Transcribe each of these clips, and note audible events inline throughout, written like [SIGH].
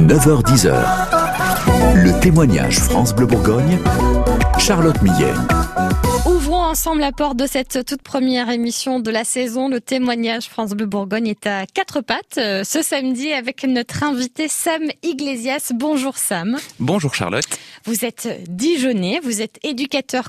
9h10h. Le témoignage France Bleu Bourgogne, Charlotte Millet. Ensemble la porte de cette toute première émission de la saison. Le témoignage France Bleu Bourgogne est à quatre pattes euh, ce samedi avec notre invité Sam Iglesias. Bonjour Sam. Bonjour Charlotte. Vous êtes Dijonais, vous êtes éducateur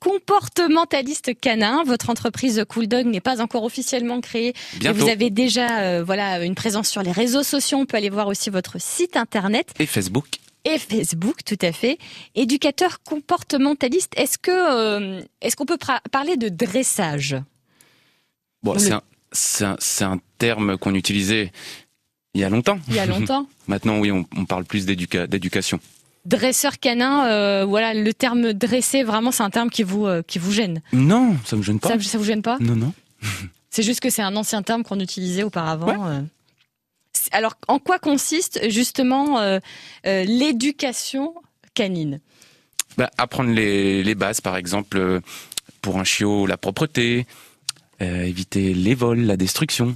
comportementaliste canin. Votre entreprise Cool Dog n'est pas encore officiellement créée. Mais vous avez déjà euh, voilà une présence sur les réseaux sociaux. On peut aller voir aussi votre site internet. Et Facebook et Facebook, tout à fait. Éducateur comportementaliste, est-ce que euh, est-ce qu'on peut parler de dressage? Bon, c'est un, un, terme qu'on utilisait il y a longtemps. Il y a longtemps. [LAUGHS] Maintenant, oui, on, parle plus d'éducation. Dresseur canin, euh, voilà, le terme dressé, vraiment, c'est un terme qui vous euh, qui vous gêne. Non, ça me gêne pas. Ça, ça vous gêne pas? Non, non. c'est juste que c'est un ancien terme qu'on utilisait auparavant alors, en quoi consiste justement euh, euh, l'éducation canine? Bah, Apprendre les, bases, par exemple, euh, pour un chiot, la propreté, éviter les vols, la destruction,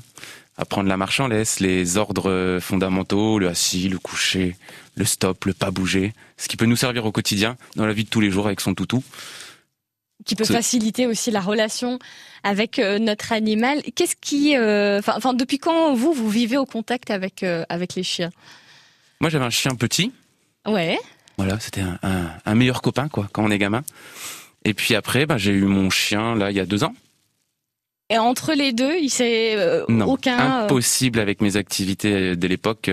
apprendre la marche en laisse, les ordres fondamentaux, le assis, le coucher, le stop, le pas bouger, ce qui peut nous servir au quotidien, dans la vie de tous les jours avec son toutou qui peut faciliter aussi la relation avec euh, notre animal. Qu'est-ce qui, euh, enfin, depuis quand vous vous vivez au contact avec euh, avec les chiens? Moi, j'avais un chien petit. Ouais. Voilà, c'était un, un, meilleur copain quoi quand on est gamin. Et puis après, bah, j'ai eu mon chien là il y a deux ans. Et entre les deux, il s'est aucun impossible avec mes activités de l'époque.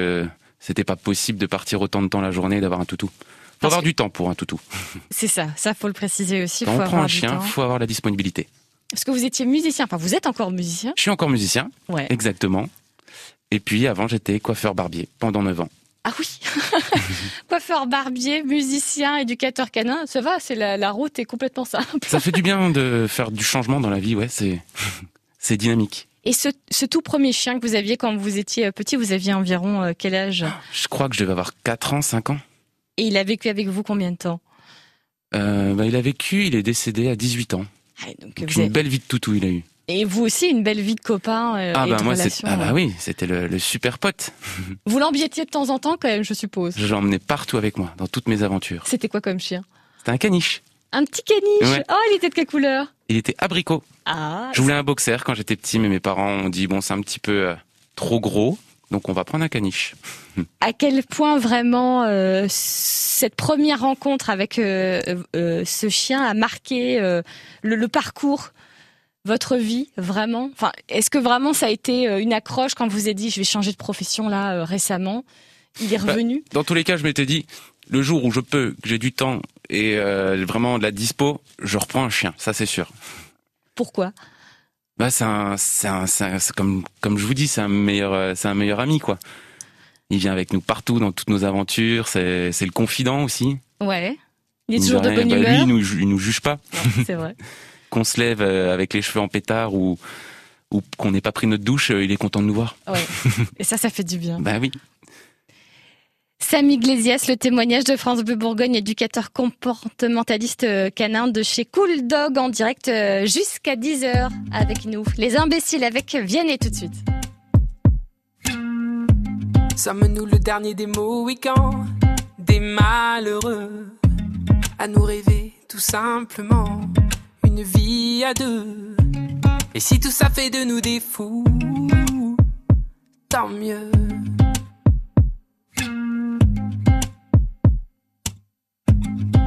c'était pas possible de partir autant de temps la journée et d'avoir un toutou faut avoir du temps pour un toutou. [LAUGHS] C'est ça, ça faut le préciser aussi. Quand on prend un chien, il faut avoir la disponibilité. Parce que vous étiez musicien, enfin vous êtes encore musicien Je suis encore musicien, ouais. exactement. Et puis avant j'étais coiffeur barbier pendant 9 ans. Ah oui [LAUGHS] Coiffeur barbier, musicien, éducateur canin, ça va, c'est la, route est complètement simple. Ça fait du bien [LAUGHS] de faire du changement dans la vie, ouais, c'est c'est dynamique. Et ce, ce, tout premier chien que vous aviez quand vous étiez petit, vous aviez environ euh, quel âge? Je crois que je devais avoir 4 ans, 5 ans. Et il a vécu avec vous combien de temps euh, bah, Il a vécu, il est décédé à 18 ans. Ah, donc, une belle vie de toutou il a eu. Et vous aussi, une belle vie de copain euh, ah, bah, moi, Ah bah oui, c'était le, super pote. [LAUGHS] Vous l'embiétiez de temps en temps quand même, je suppose. Je l'emmenais partout avec moi, dans toutes mes aventures. C'était quoi comme chien C'était un caniche. Un petit caniche Oh, il était de quelle couleur Il était abricot. Ah, je voulais un boxer quand j'étais petit, mais mes parents ont dit, bon, c'est un petit peu euh, trop gros. Donc on va prendre un caniche. À quel point vraiment euh, cette première rencontre avec euh, euh, ce chien a marqué le, parcours votre vie vraiment? Enfin, est-ce que vraiment ça a été une accroche quand vous avez dit je vais changer de profession là récemment? Il est bah, revenu? Dans tous les cas, je m'étais dit le jour où je peux, que j'ai du temps et vraiment de la dispo, je reprends un chien, ça c'est sûr. Pourquoi? Bah, c'est un, c'est un, c'est comme, comme je vous dis, c'est un meilleur, euh, c'est un meilleur ami, quoi. Il vient avec nous partout dans toutes nos aventures. C'est, c'est le confident aussi. Ouais. Il est toujours de bonne bah, humeur. Lui, il nous, il nous juge pas. c'est vrai. [LAUGHS] qu'on se lève euh, avec les cheveux en pétard ou, ou qu'on n'ait pas pris notre douche, euh, il est content de nous voir. Ouais. Et ça, ça fait du bien. bah oui. Sam Iglesias, le témoignage de France Bourgogne, éducateur comportementaliste euh, canin de chez Cool Dog en direct euh, jusqu'à 10h avec nous. Les imbéciles avec Vianney tout de suite. Sommes-nous le dernier des Mohicans, des malheureux, à nous rêver tout simplement une vie à deux. Et si tout ça fait de nous des fous, tant mieux.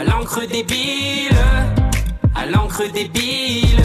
À l'encre débile, à l'encre débile.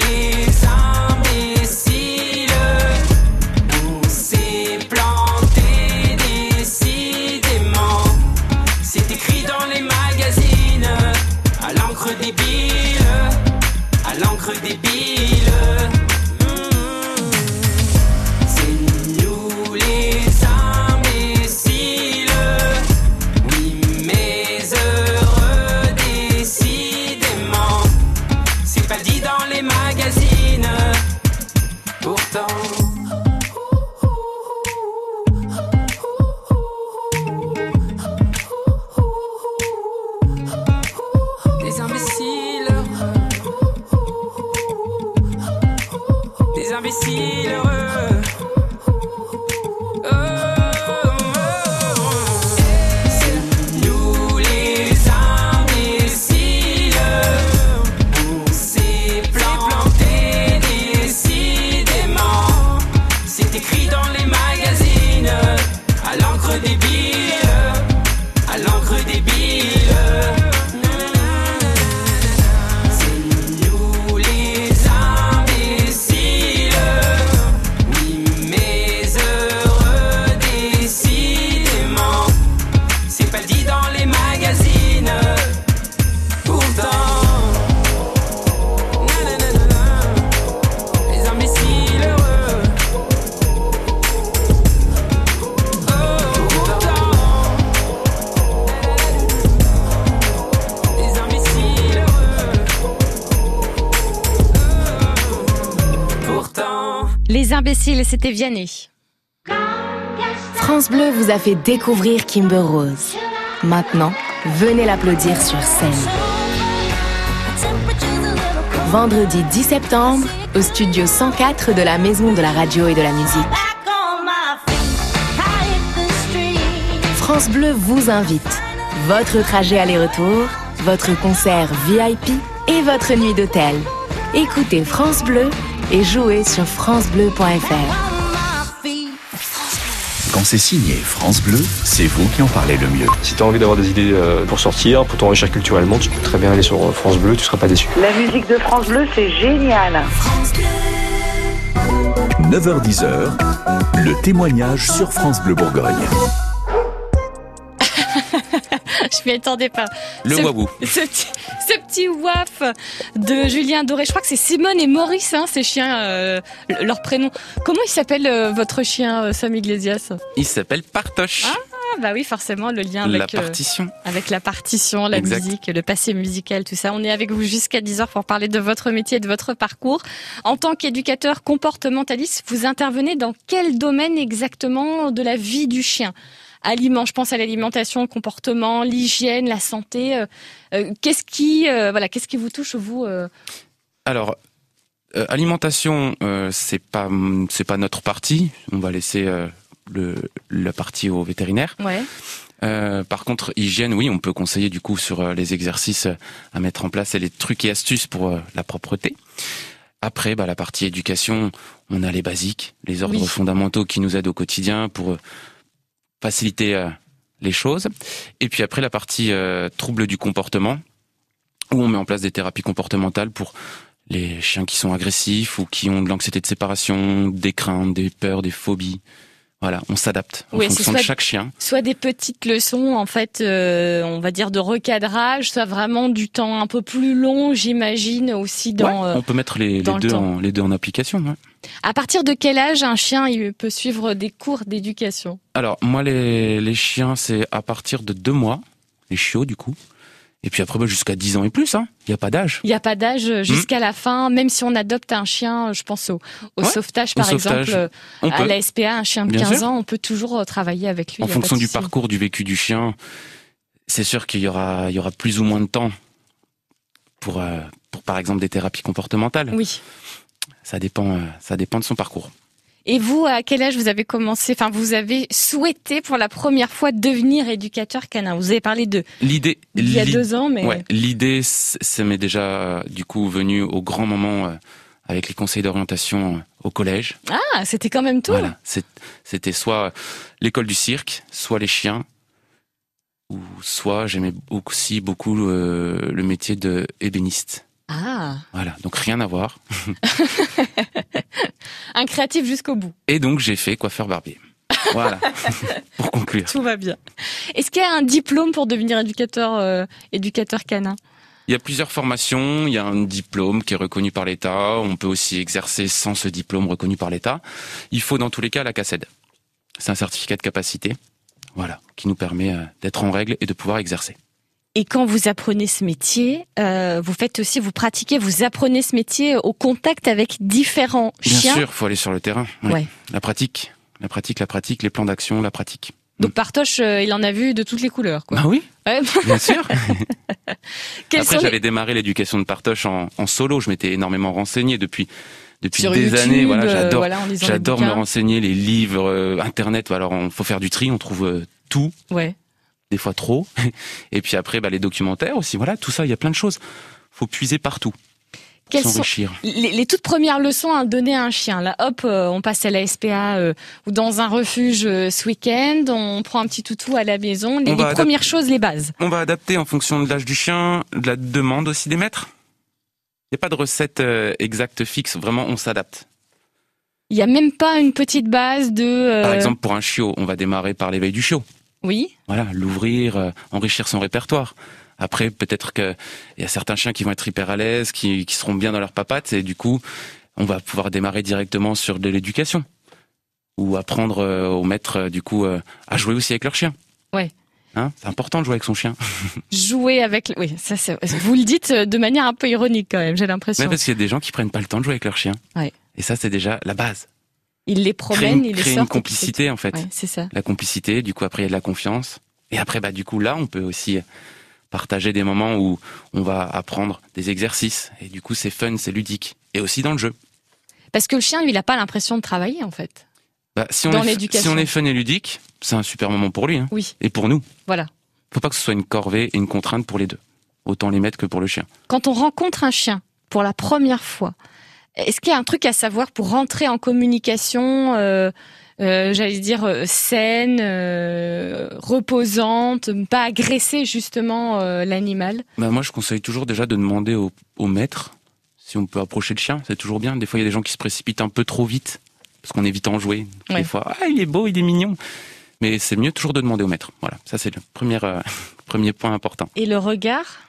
l'encre c'était Vianney. France Bleu vous a fait découvrir Kimber Rose. Maintenant, venez l'applaudir sur scène. Vendredi 10 septembre, au studio 104 de la Maison de la Radio et de la Musique. France Bleu vous invite. Votre trajet aller-retour, votre concert VIP et votre nuit d'hôtel. Écoutez France Bleu et jouez sur francebleu.fr. Quand c'est signé France Bleu, c'est vous qui en parlez le mieux. Si tu as envie d'avoir des idées euh, pour sortir, pour t'enrichir culturellement, tu peux très bien aller sur euh, France Bleu, tu seras pas déçu. La musique de France Bleu, c'est génial. 9h10h, le témoignage sur France Bleu Bourgogne. Je m'y attendais pas. Le Ce- wabou. [LAUGHS] Ce, petit- ce petit waf de Julien Doré. Je crois que c'est Simone et Maurice, hein, ces chiens, euh, leur prénom. Comment il s'appelle euh, votre chien, euh, Sam Iglesias? Il s'appelle Partoche. Ah bah oui, forcément, le lien la avec, euh, partition. avec la partition, la Exact. musique, le passé musical, tout ça. On est avec vous jusqu'à 10h pour parler de votre métier et de votre parcours. En tant qu'éducateur comportementaliste, vous intervenez dans quel domaine exactement de la vie du chien? Aliment, je pense à l'alimentation, le comportement, l'hygiène, la santé. euh, euh, qu'est-ce qui, euh, voilà, qu'est-ce qui vous touche vous euh, Alors, euh, alimentation, euh, c'est pas c'est pas notre partie. On va laisser euh, le la partie au vétérinaire. Ouais. Euh, par contre, hygiène, oui, on peut conseiller du coup sur euh, les exercices euh, à mettre en place et les trucs et astuces pour la propreté. Après, bah, la partie éducation, on a les basiques, les ordres Oui. fondamentaux qui nous aident au quotidien pour euh, faciliter euh, les choses. Et puis après, la partie euh, troubles du comportement, où on met en place des thérapies comportementales pour les chiens qui sont agressifs ou qui ont de l'anxiété de séparation, des craintes, des peurs, des phobies. Voilà, on s'adapte en Oui, fonction de soit- chaque chien. Soit des petites leçons, en fait, euh, on va dire de recadrage, soit vraiment du temps un peu plus long, j'imagine aussi dans. Ouais, euh, on peut mettre les, deux en, les deux en application. ouais. À partir de quel âge un chien il peut suivre des cours d'éducation? Alors moi les, les chiens c'est à partir de deux mois, les chiots du coup. Et puis après bah, jusqu'à 10 ans et plus, hein. Il n'y a pas d'âge. Il n'y a pas d'âge euh, jusqu'à la fin, même si on adopte un chien, euh, je pense au, au Ouais, sauvetage au par sauvetage. exemple, euh, On à peut. la SPA, un chien de Bien 15 sûr. ans, on peut toujours euh, travailler avec lui. En fonction du parcours, du vécu du chien, c'est sûr qu'il y aura, il y aura plus ou moins de temps pour euh, pour par exemple des thérapies comportementales. Oui. Ça dépend, euh, ça dépend de son parcours. Et vous, à quel âge vous avez commencé, enfin, vous avez souhaité pour la première fois devenir éducateur canin? Vous avez parlé de L'idée, il y a deux ans, mais Ouais, l'idée, ça m'est déjà du coup venu au grand moment euh, avec les conseils d'orientation euh, au collège. ah, c'était quand même tout. Voilà, c'était soit l'école du cirque, soit les chiens, ou soit j'aimais aussi beaucoup euh, le métier de ébéniste. Ah, Voilà, donc rien à voir. [LAUGHS] un créatif jusqu'au bout. Et donc j'ai fait coiffeur barbier. Voilà, [LAUGHS] pour conclure. Tout va bien. Est-ce qu'il y a un diplôme pour devenir éducateur, euh, éducateur canin? Il y a plusieurs formations, il y a un diplôme qui est reconnu par l'État, on peut aussi exercer sans ce diplôme reconnu par l'État. Il faut dans tous les cas la CACED. C'est un certificat de capacité, voilà, qui nous permet euh, d'être en règle et de pouvoir exercer. Et quand vous apprenez ce métier, euh, vous faites aussi, vous pratiquez, vous apprenez ce métier au contact avec différents Bien chiens. sûr, faut aller sur le terrain. oui. Ouais. La pratique, la pratique, la pratique, les plans d'action, la pratique. Donc Partoche, euh, il en a vu de toutes les couleurs. Quoi. Bah oui, Ouais. bien sûr. [LAUGHS] Après, les- j'avais démarré l'éducation de Partoche en, en solo. Je m'étais énormément renseigné depuis depuis sur des YouTube, années. Voilà, euh, j'adore, voilà, j'adore me renseigner, les livres, euh, internet. Alors, on faut faire du tri. On trouve euh, tout, Ouais. Des fois trop. [LAUGHS] Et puis après, bah, les documentaires aussi. Voilà, tout ça, il y a plein de choses. Faut puiser partout, Quelles sont les, les toutes premières leçons à donner à un chien? Là, hop, euh, on passe à la SPA euh, ou dans un refuge euh, ce week-end. On prend un petit toutou à la maison. Les, les premières choses, les bases. On va adapter en fonction de l'âge du chien, de la demande aussi des maîtres. Il n'y a pas de recette exacte fixe. Vraiment, on s'adapte. Il y a même pas une petite base de. Par exemple, pour un chiot, on va démarrer par l'éveil du chiot. Oui. Voilà, l'ouvrir, euh, enrichir son répertoire. Après, peut-être qu'il y a certains chiens qui vont être hyper à l'aise, qui, qui seront bien dans leur papate, et du coup, on va pouvoir démarrer directement sur de l'éducation. Ou apprendre euh, au maître, euh, du coup, euh, à jouer aussi avec leur chien. Ouais. Hein c'est important de jouer avec son chien. [LAUGHS] Jouer avec. Oui, ça, c'est- vous le dites euh, de manière un peu ironique quand même. J'ai l'impression. Mais parce qu'il y a des gens qui prennent pas le temps de jouer avec leur chien. Ouais. Et ça, c'est déjà la base. Il les promène, il les sort. une complicité, en fait. Ouais, c'est ça. La complicité, du coup, après, il y a de la confiance. Et après, bah, du coup, là, on peut aussi partager des moments où on va apprendre des exercices. Et du coup, c'est fun, c'est ludique. Et aussi dans le jeu. Parce que le chien, lui, il a pas l'impression de travailler en fait. Bah, si, on Dans est, si on est fun et ludique, c'est un super moment pour lui. Hein. Oui. Et pour nous. Voilà. Faut pas que ce soit une corvée et une contrainte pour les deux. Autant les mettre que pour le chien. Quand on rencontre un chien pour la première fois, est-ce qu'il y a un truc à savoir pour rentrer en communication, euh, euh, j'allais dire euh, saine, euh, reposante, pas agresser justement l'animal? Bah, moi, je conseille toujours déjà de demander au, au maître si on peut approcher le chien. C'est toujours bien. Des fois, il y a des gens qui se précipitent un peu trop vite parce qu'on est vite enjoué. Ouais. Des fois, ah, il est beau, il est mignon. Mais c'est mieux toujours de demander au maître. Voilà, ça c'est le premier, [LAUGHS] premier point important. et le regard,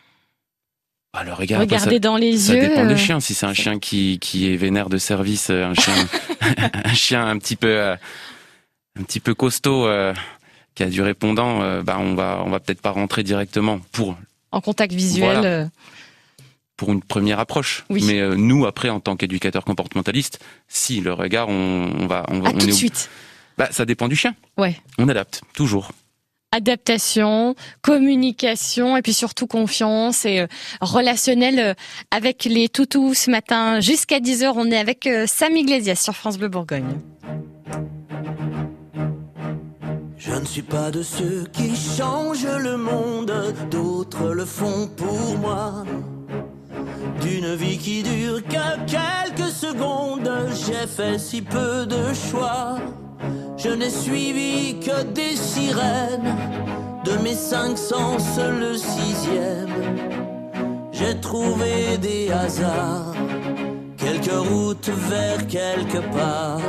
Ah, le regard, après, regarder ça, dans les ça yeux. dépend euh, des chiens. Si c'est un chien qui, qui est vénère de service, euh, un chien, [LAUGHS] [LAUGHS] un chien un petit peu, euh, un petit peu costaud, euh, qui a du répondant, euh, bah, on va, on va peut-être pas rentrer directement pour en contact visuel. Voilà. pour une première approche. Oui. Mais euh, nous, après, en tant qu'éducateur comportementaliste, si le regard, on, on va, on, tout de suite. Bah, ça dépend du chien. Ouais. On adapte toujours. Adaptation, communication et puis surtout confiance et euh, relationnel euh, avec les toutous ce matin jusqu'à 10h. On est avec euh, Sam Iglesias sur France Bleu Bourgogne. Je ne suis pas de ceux qui changent le monde, d'autres le font pour moi. D'une vie qui dure que quelques secondes, j'ai fait si peu de choix. Je n'ai suivi que des sirènes, de mes cinq sens le sixième. J'ai trouvé des hasards, quelques routes vers quelque part.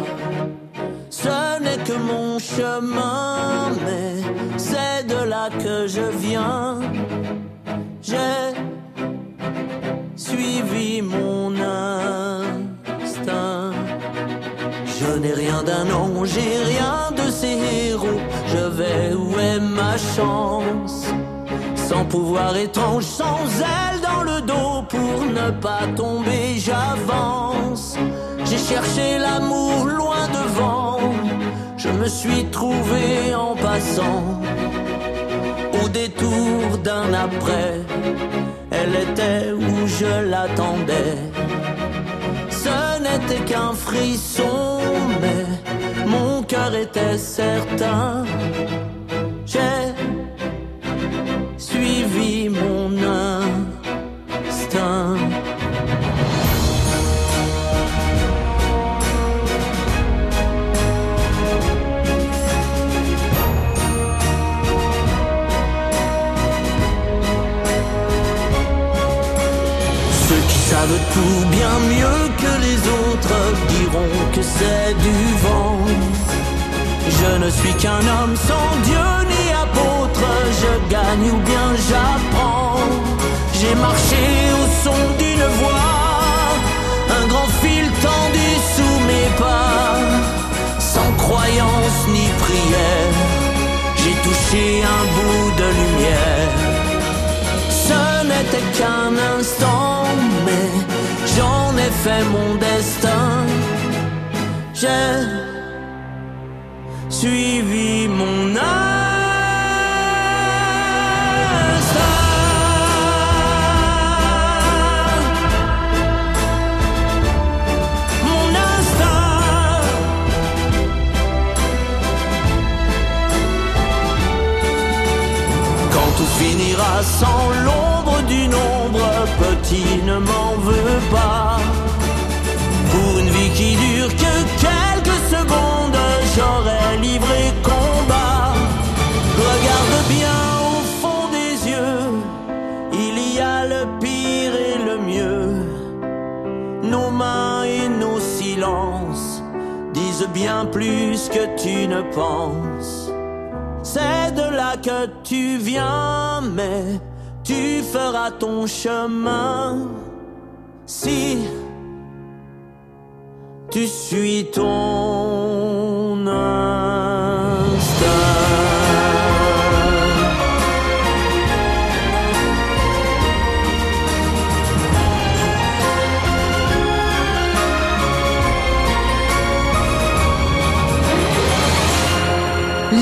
Ce n'est que mon chemin, mais c'est de là que je viens. J'ai rien de ces héros. Je vais où est ma chance? Sans pouvoir étrange, sans aile dans le dos pour ne pas tomber, j'avance. J'ai cherché l'amour loin devant, je me suis trouvé en passant. Au détour d'un après, elle était, où je l'attendais. Ce n'était qu'un frisson, mais cœur était certain. J'ai suivi mon instinct. Ceux qui savent tout bien mieux que les autres diront que c'est du vent. Je ne suis qu'un homme sans Dieu ni apôtre, je gagne ou bien j'apprends. J'ai marché au son d'une voix, un grand fil tendu sous mes pas, sans croyance ni prière. J'ai touché un bout de lumière. Ce n'était qu'un instant, mais j'en ai fait mon destin. J'ai suivi mon tout finira sans l'ombre d'une ombre, petit ne m'en veux pas. Bien plus que tu ne penses. C'est de là que tu viens, mais tu feras ton chemin si tu suis ton instinct.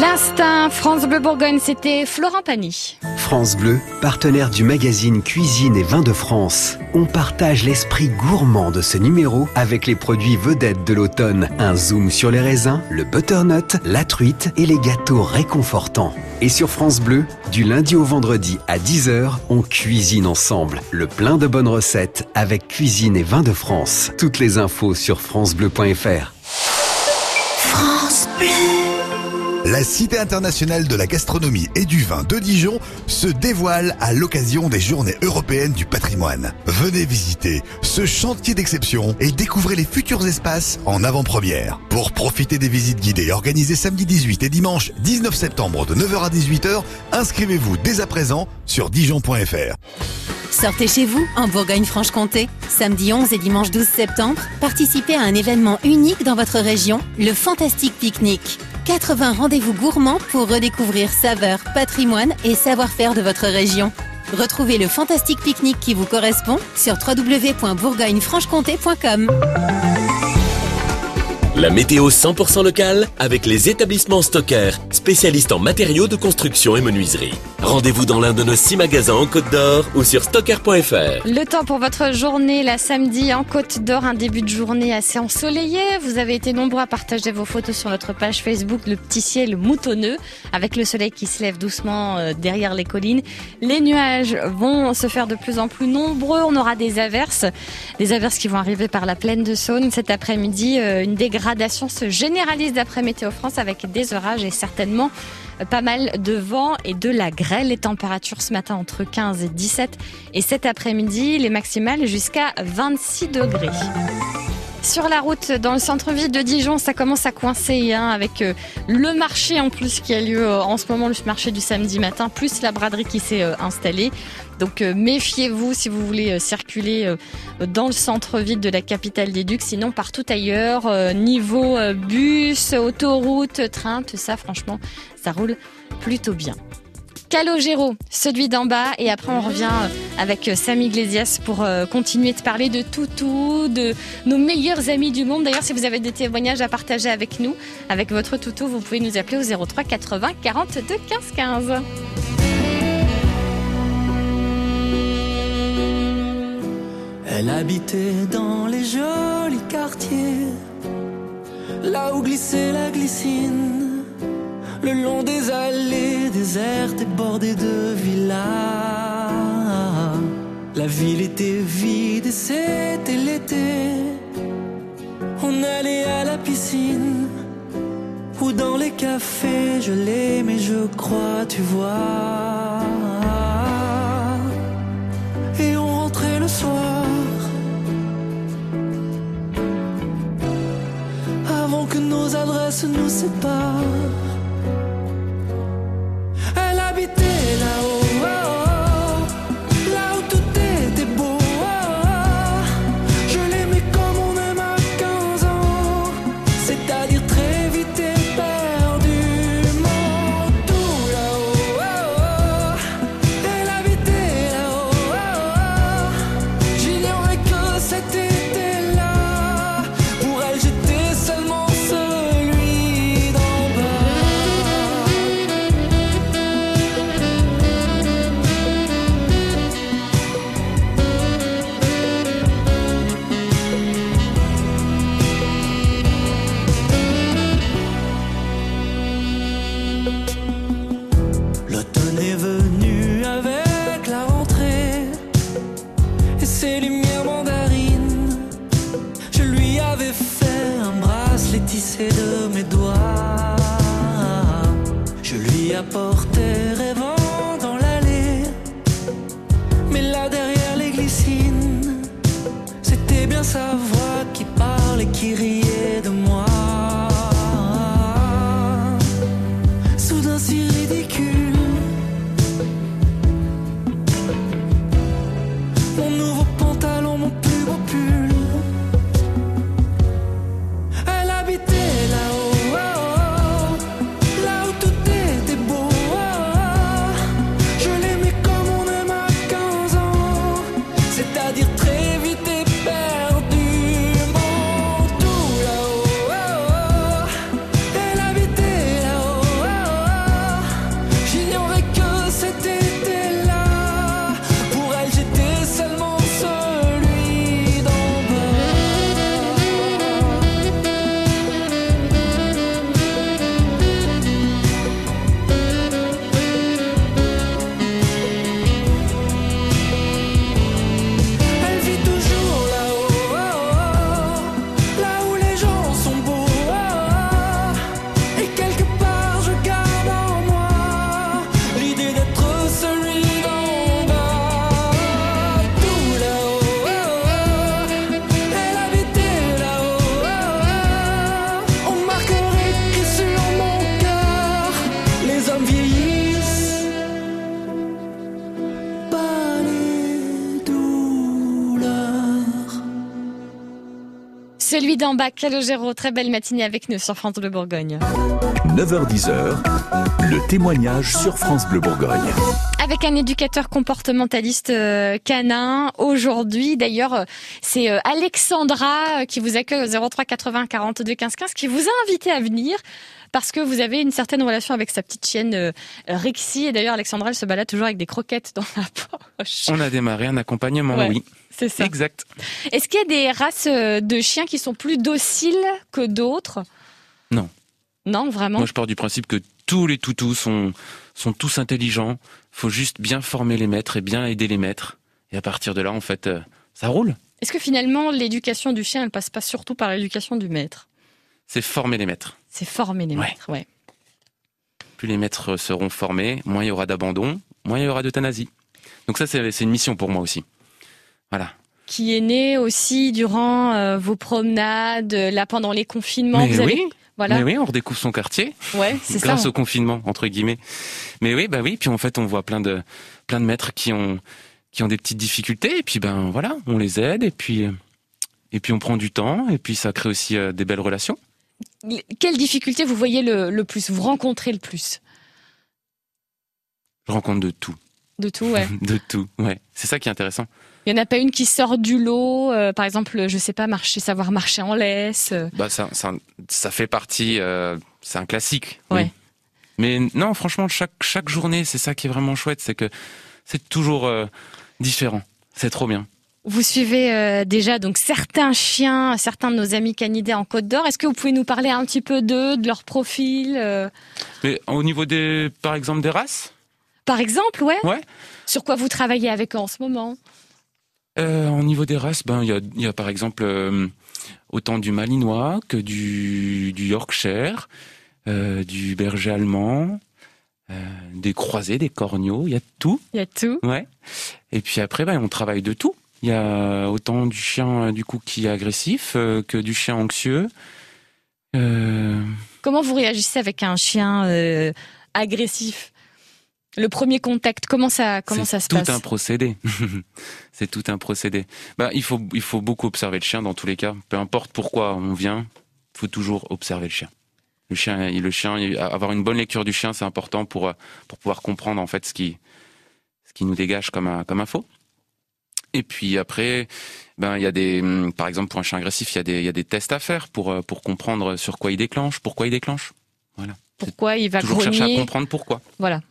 L'instinct France Bleu Bourgogne, c'était Florent Pagny. France Bleu, partenaire du magazine Cuisine et Vins de France. On partage l'esprit gourmand de ce numéro avec les produits vedettes de l'automne. Un zoom sur les raisins, le butternut, la truite et les gâteaux réconfortants. Et sur France Bleu, du lundi au vendredi à 10h, on cuisine ensemble. Le plein de bonnes recettes avec Cuisine et Vins de France. Toutes les infos sur francebleu.fr. France Bleu. La Cité internationale de la gastronomie et du vin de Dijon se dévoile à l'occasion des Journées européennes du patrimoine. Venez visiter ce chantier d'exception et découvrez les futurs espaces en avant-première. Pour profiter des visites guidées organisées samedi 18 et dimanche 19 septembre de 9h à 18h, inscrivez-vous dès à présent sur dijon.fr. Sortez chez vous en Bourgogne-Franche-Comté. Samedi 11 et dimanche 12 septembre, participez à un événement unique dans votre région, le Fantastique Pique-Nique. 80 rendez-vous gourmands pour redécouvrir saveurs, patrimoine et savoir-faire de votre région. Retrouvez le Fantastique Pique-Nique qui vous correspond sur www.bourgogne-franche-comté.com. La météo 100% locale avec les établissements Stocker, spécialistes en matériaux de construction et menuiserie. Rendez-vous dans l'un de nos six magasins en Côte d'Or ou sur stocker.fr. Le temps pour votre journée, la samedi en Côte d'Or, un début de journée assez ensoleillé. Vous avez été nombreux à partager vos photos sur notre page Facebook, le petit ciel moutonneux, avec le soleil qui se lève doucement euh, derrière les collines. Les nuages vont se faire de plus en plus nombreux. On aura des averses, des averses qui vont arriver par la plaine de Saône cet après-midi. Euh, se généralise d'après Météo France avec des orages et certainement pas mal de vent et de la grêle. Les températures ce matin entre 15 et 17 et cet après-midi, les maximales jusqu'à 26 degrés. Sur la route dans le centre-ville de Dijon, ça commence à coincer hein, avec euh, le marché en plus qui a lieu euh, en ce moment, le marché du samedi matin, plus la braderie qui s'est euh, installée. Donc méfiez-vous si vous voulez circuler dans le centre-ville de la capitale des Ducs, sinon partout ailleurs, niveau bus, autoroute, train, tout ça franchement, ça roule plutôt bien. Calogero, celui d'en bas, et après on revient euh, avec euh, Samy Iglesias pour euh, continuer de parler de toutou, de nos meilleurs amis du monde. D'ailleurs, si vous avez des témoignages à partager avec nous, avec votre toutou, vous pouvez nous appeler au 03 80 42 15 15. Elle habitait dans les jolis quartiers, là où glissait la glycine, le long des allées désertes et bordées de villas. La ville était vide et c'était l'été. On allait à la piscine ou dans les cafés, je l'aimais, je crois, tu vois. Et on rentrait le soir. Avant que nos adresses nous séparent. Celui d'en bas, Calogero, très belle matinée avec nous sur France Bleu Bourgogne. 9h10h, le témoignage sur France Bleu Bourgogne. Avec un éducateur comportementaliste euh, canin aujourd'hui. D'ailleurs, euh, c'est euh, Alexandra qui vous accueille au 03 80 42 15 15 qui vous a invité à venir parce que vous avez une certaine relation avec sa petite chienne euh, Rixie. Et d'ailleurs, Alexandra, elle se balade toujours avec des croquettes dans la poche. On a démarré un accompagnement, Ouais, oui. C'est ça. Exact. Est-ce qu'il y a des races euh, de chiens qui sont plus dociles que d'autres? Non. Non, vraiment? Moi, je pars du principe que tous les toutous sont, sont tous intelligents. Faut juste bien former les maîtres et bien aider les maîtres. Et à partir de là, en fait, euh, ça roule. Est-ce que finalement, l'éducation du chien, elle passe pas surtout par l'éducation du maître? C'est former les maîtres. C'est former les maîtres, ouais. Plus les maîtres seront formés, moins il y aura d'abandon, moins il y aura d'euthanasie. Donc ça, c'est une mission pour moi aussi. Voilà. Qui est né aussi durant euh, vos promenades, euh, là pendant les confinements. Mais vous avez... oui. Voilà. Mais oui, on redécouvre son quartier. Ouais, c'est ça. grâce au confinement entre guillemets. Mais oui, bah oui. Puis en fait, on voit plein de plein de maîtres qui ont qui ont des petites difficultés. Et puis ben voilà, on les aide. Et puis euh, et puis on prend du temps. Et puis ça crée aussi euh, des belles relations. Quelle difficulté vous voyez le, le plus, vous rencontrez le plus? Je rencontre de tout, de tout, ouais. [LAUGHS] de tout. Ouais, c'est ça qui est intéressant. Il n'y en a pas une qui sort du lot, euh, par exemple, je sais pas, marcher, savoir marcher en laisse. euh. Bah ça ça, ça fait partie. euh, c'est un classique. oui. Ouais. Mais non, franchement, chaque chaque journée, c'est ça qui est vraiment chouette, c'est que c'est toujours différent. C'est trop bien. Vous suivez euh, déjà donc certains chiens, certains de nos amis canidés en Côte d'Or. Est-ce que vous pouvez nous parler un petit peu d'eux, de leur profil euh? Mais au niveau des, par exemple, des races? Par exemple, ouais. Ouais. Sur quoi vous travaillez avec eux en ce moment? Euh, au niveau des races, ben il y a, y a par exemple autant du Malinois que du, du Yorkshire, du Berger allemand, euh, des croisés, des corneaux, il y a tout. Il y a tout. Ouais. Et puis après, ben on travaille de tout. Il y a autant du chien euh, du coup qui est agressif euh, que du chien anxieux. Euh, Comment vous réagissez avec un chien euh, agressif? Le premier contact, comment ça, comment ça se tout passe? un procédé. [LAUGHS] c'est tout un procédé. Bah, il faut, il faut beaucoup observer le chien dans tous les cas. Peu importe pourquoi on vient, il faut toujours observer le chien. Le chien, le chien, avoir une bonne lecture du chien, c'est important pour pour pouvoir comprendre en fait ce qui ce qui nous dégage comme un- comme info. Et puis après, ben il y a des, hum, par exemple pour un chien agressif, il y a des il y a des tests à faire pour euh, pour comprendre sur quoi il déclenche, pourquoi il déclenche. Voilà. Pourquoi il va Toujours chercher à comprendre pourquoi Voilà.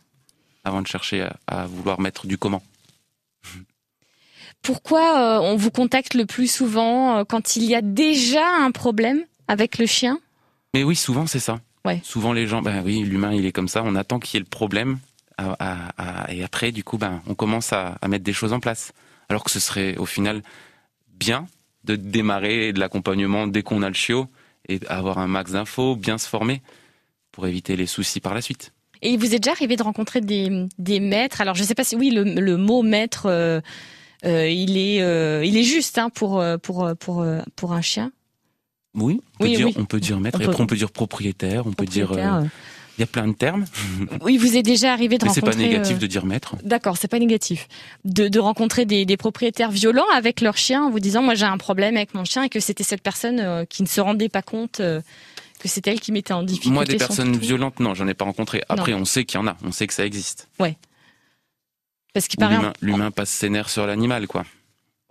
avant de chercher à, à vouloir mettre du comment. Pourquoi euh, on vous contacte le plus souvent euh, quand il y a déjà un problème avec le chien? Mais oui, souvent c'est ça. Ouais. Souvent les gens, ben oui, l'humain il est comme ça. On attend qu'il y ait le problème, à- à- à- et après du coup, ben on commence à mettre des choses en place. Alors que ce serait au final bien de démarrer de l'accompagnement dès qu'on a le chiot et avoir un max d'infos, bien se former pour éviter les soucis par la suite. Et vous est déjà arrivé de rencontrer des, des maîtres? Alors je ne sais pas si oui le, le mot maître euh, euh, il est euh, il est juste hein, pour pour pour pour un chien. Oui, on peut Oui, dire, oui. on peut dire maître, On et peut- après on peut dire propriétaire, on peut dire. Il y a plein de termes. [LAUGHS] Oui, vous est déjà arrivé de Mais c'est rencontrer. pas négatif euh, de dire maître. D'accord, c'est pas négatif. De, de rencontrer des, des propriétaires violents avec leur chien en vous disant moi j'ai un problème avec mon chien et que c'était cette personne euh, qui ne se rendait pas compte euh, que c'est elle qui mettait en difficulté. Moi, des son personnes violentes, non, j'en ai pas rencontré. Après, Non. on sait qu'il y en a, on sait que ça existe. Ouais. Parce qu'il paraît. L'humain, l'humain passe ses nerfs sur l'animal, quoi.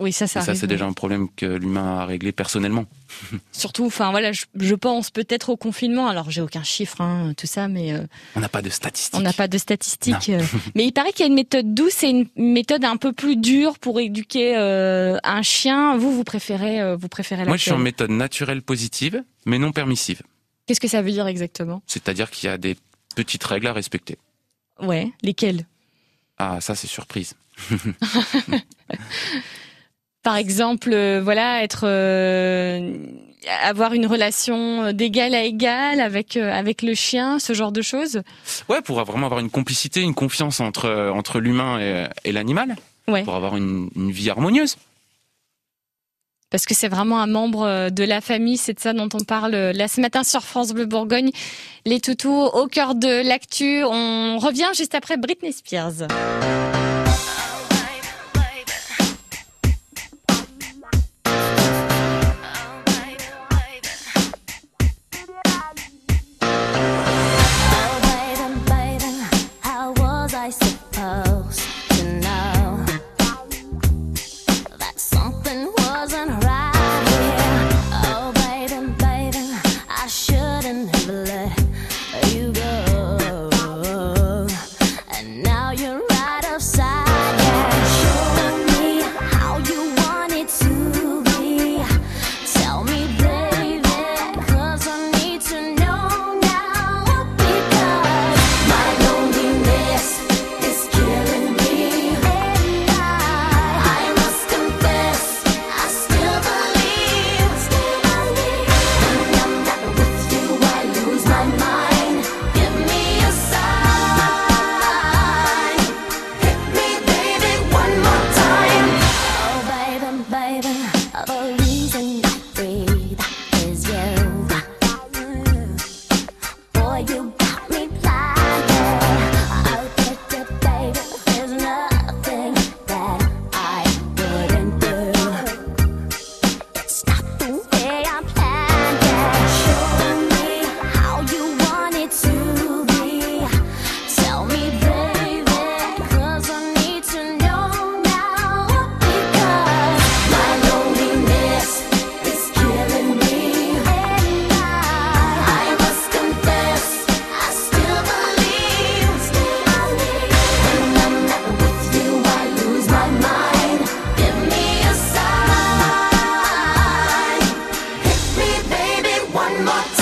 Oui, ça, ça Et ça, c'est déjà un problème que l'humain a réglé personnellement. [LAUGHS] Surtout, enfin voilà, je, je pense peut-être au confinement. Alors j'ai aucun chiffre, hein, tout ça, mais euh, On n'a pas de statistiques. on n'a pas de statistiques. euh. [LAUGHS] mais il paraît qu'il y a une méthode douce et une méthode un peu plus dure pour éduquer euh, un chien. Vous, vous préférez, vous préférez Moi, je suis en méthode naturelle positive, mais non permissive. Qu'est-ce que ça veut dire exactement? C'est-à-dire qu'il y a des petites règles à respecter. Ouais, lesquelles? Ah, ça, c'est surprise. [LAUGHS] Par exemple, euh, voilà, être euh, avoir une relation d'égal à égal avec euh, avec le chien, ce genre de choses. Ouais, pour vraiment avoir une complicité, une confiance entre, euh, entre l'humain et, et l'animal. Ouais. Pour avoir une, une vie harmonieuse. Parce que c'est vraiment un membre de la famille, c'est de ça dont on parle là ce matin sur France Bleu Bourgogne. Les toutous au cœur de l'actu. On revient juste après Britney Spears. my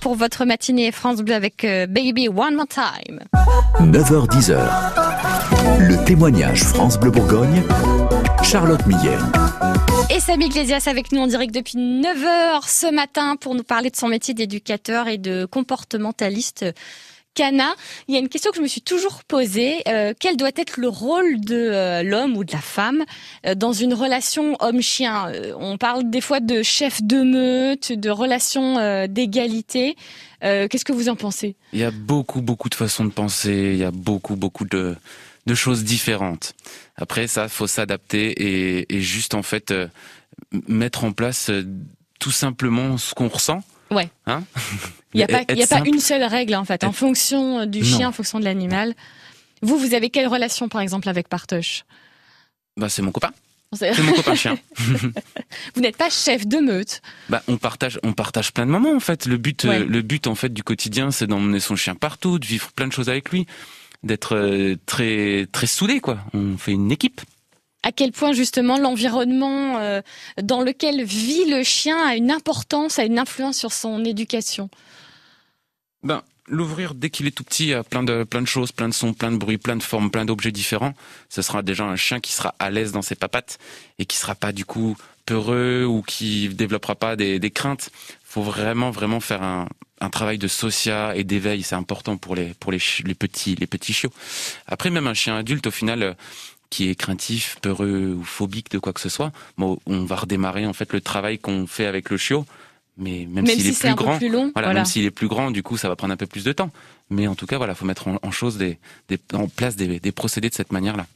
pour votre matinée France Bleu avec euh, Baby One More Time. 9h10h. Le témoignage France Bleu Bourgogne. Charlotte Millet. Et Samy Iglesias avec nous en direct depuis 9h ce matin pour nous parler de son métier d'éducateur et de comportementaliste Cana, il y a une question que je me suis toujours posée. euh, quel doit être le rôle de euh, l'homme ou de la femme euh, dans une relation homme-chien? On parle des fois de chef de meute, de relation d'égalité. Qu'est-ce que vous en pensez? Il y a beaucoup, beaucoup de façons de penser, il y a beaucoup, beaucoup de, choses différentes. Après, ça, faut s'adapter et, et juste, en fait, mettre en place tout simplement ce qu'on ressent. Ouais. Hein Il n'y a, pas, y a une seule règle en fait, en fonction du Non. chien, en fonction de l'animal. Vous, vous avez quelle relation par exemple avec Partoche Bah, c'est mon copain. C'est mon copain chien. [LAUGHS] Vous n'êtes pas chef de meute. Bah, on partage, on partage plein de moments en fait. Le but, Ouais. euh, le but en fait du quotidien, c'est d'emmener son chien partout, de vivre plein de choses avec lui, d'être euh, très, très soudé quoi. On fait une équipe. À quel point justement l'environnement euh, dans lequel vit le chien a une importance, a une influence sur son éducation? Ben, l'ouvrir dès qu'il est tout petit à plein de, plein de choses, plein de sons, plein de bruits, plein de formes, plein d'objets différents. Ce sera déjà un chien qui sera à l'aise dans ses papates et qui sera pas du coup peureux ou qui développera pas des, des craintes. Faut vraiment, vraiment faire un, un travail de socia et d'éveil. C'est important pour les, pour les, les petits, les petits chiots. Après, même un chien adulte, au final, euh, qui est craintif, peureux ou phobique de quoi que ce soit, bon, on va redémarrer en fait le travail qu'on fait avec le chiot. Mais même, s'il si est plus grand, plus long, voilà, voilà. même s'il est plus grand, du coup, ça va prendre un peu plus de temps. Mais en tout cas, voilà, faut mettre en, en chose des, des, en place des, des procédés de cette manière-là.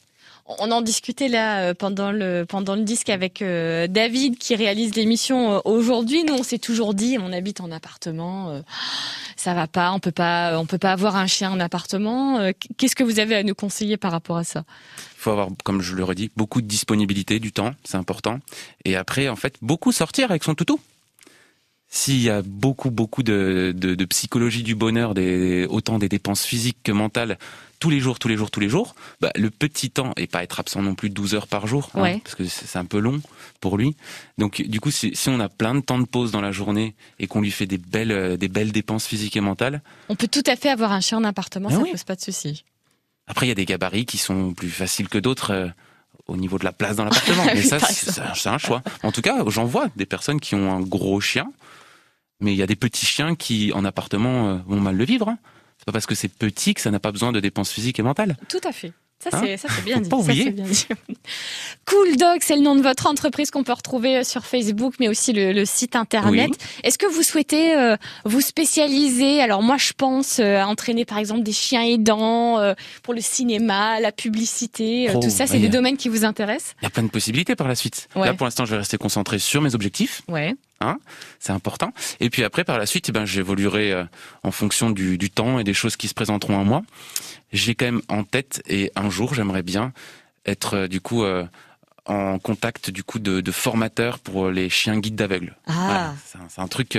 On en discutait là euh, pendant le pendant le disque avec euh, David qui réalise l'émission euh, aujourd'hui. Nous, on s'est toujours dit, on habite en appartement, euh, ça va pas, on peut pas, on peut pas avoir un chien en appartement. Euh, Qu'est-ce que vous avez à nous conseiller par rapport à ça? Faut avoir, comme je le redis, beaucoup de disponibilité du temps, c'est important. Et après, en fait, beaucoup sortir avec son toutou. S'il y a beaucoup, beaucoup de, de, de psychologie du bonheur, des, autant des dépenses physiques que mentales, tous les jours, tous les jours, tous les jours, bah, le petit temps, et pas être absent non plus 12 heures par jour, hein, parce que c'est un peu long pour lui. Donc, du coup, si, si on a plein de temps de pause dans la journée et qu'on lui fait des belles, euh, des belles dépenses physiques et mentales, On peut tout à fait avoir un chien en appartement, ça oui. pose pas de souci. Après, il y a des gabarits qui sont plus faciles que d'autres euh, au niveau de la place dans l'appartement. [LAUGHS] Mais ça, c'est un choix. En tout cas, j'en vois des personnes qui ont un gros chien, mais il y a des petits chiens qui, en appartement, euh, vont mal le vivre. hein. C'est pas parce que c'est petit que ça n'a pas besoin de dépenses physiques et mentales. Tout à fait. Ça, Hein c'est, ça, c'est bien dit. pas ça, c'est bien dit. [LAUGHS] Cool Dog, c'est le nom de votre entreprise qu'on peut retrouver euh, sur Facebook, mais aussi le, le site internet. Oui. Est-ce que vous souhaitez euh, vous spécialiser? Alors moi, je pense euh, à entraîner par exemple des chiens aidants euh, pour le cinéma, la publicité, Oh, tout ça. C'est des domaines qui vous intéressent? Il y a plein de possibilités par la suite. Ouais. Là, pour l'instant, je vais rester concentré sur mes objectifs. Ouais. Hein, c'est important. Et puis après, par la suite, eh ben, j'évoluerai euh, en fonction du, du temps et des choses qui se présenteront à moi. J'ai quand même en tête, et un jour, j'aimerais bien être euh, du coup euh, en contact du coup de, de formateurs pour les chiens guides d'aveugles. Ah. Voilà, c'est un, truc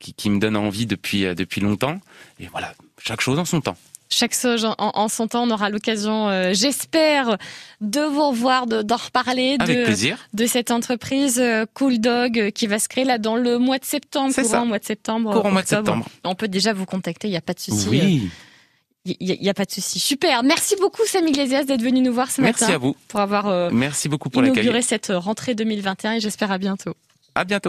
qui, qui me donne envie depuis depuis longtemps. Et voilà, chaque chose en son temps. Chaque chose en, en son temps, on aura l'occasion, euh, j'espère, de vous revoir, de- d'en reparler, Avec de, plaisir. de cette entreprise euh, Cool Dog euh, qui va se créer là dans le mois de septembre, C'est courant ça. mois de septembre. Courant mois de septembre. On peut déjà vous contacter, il n'y a pas de souci. Oui. Il n'y a, pas de souci. Super. Merci beaucoup, Sam Iglesias, d'être venu nous voir ce Merci matin. à vous. Pour avoir Merci beaucoup pour inauguré cette rentrée 2021 et j'espère à bientôt. À bientôt.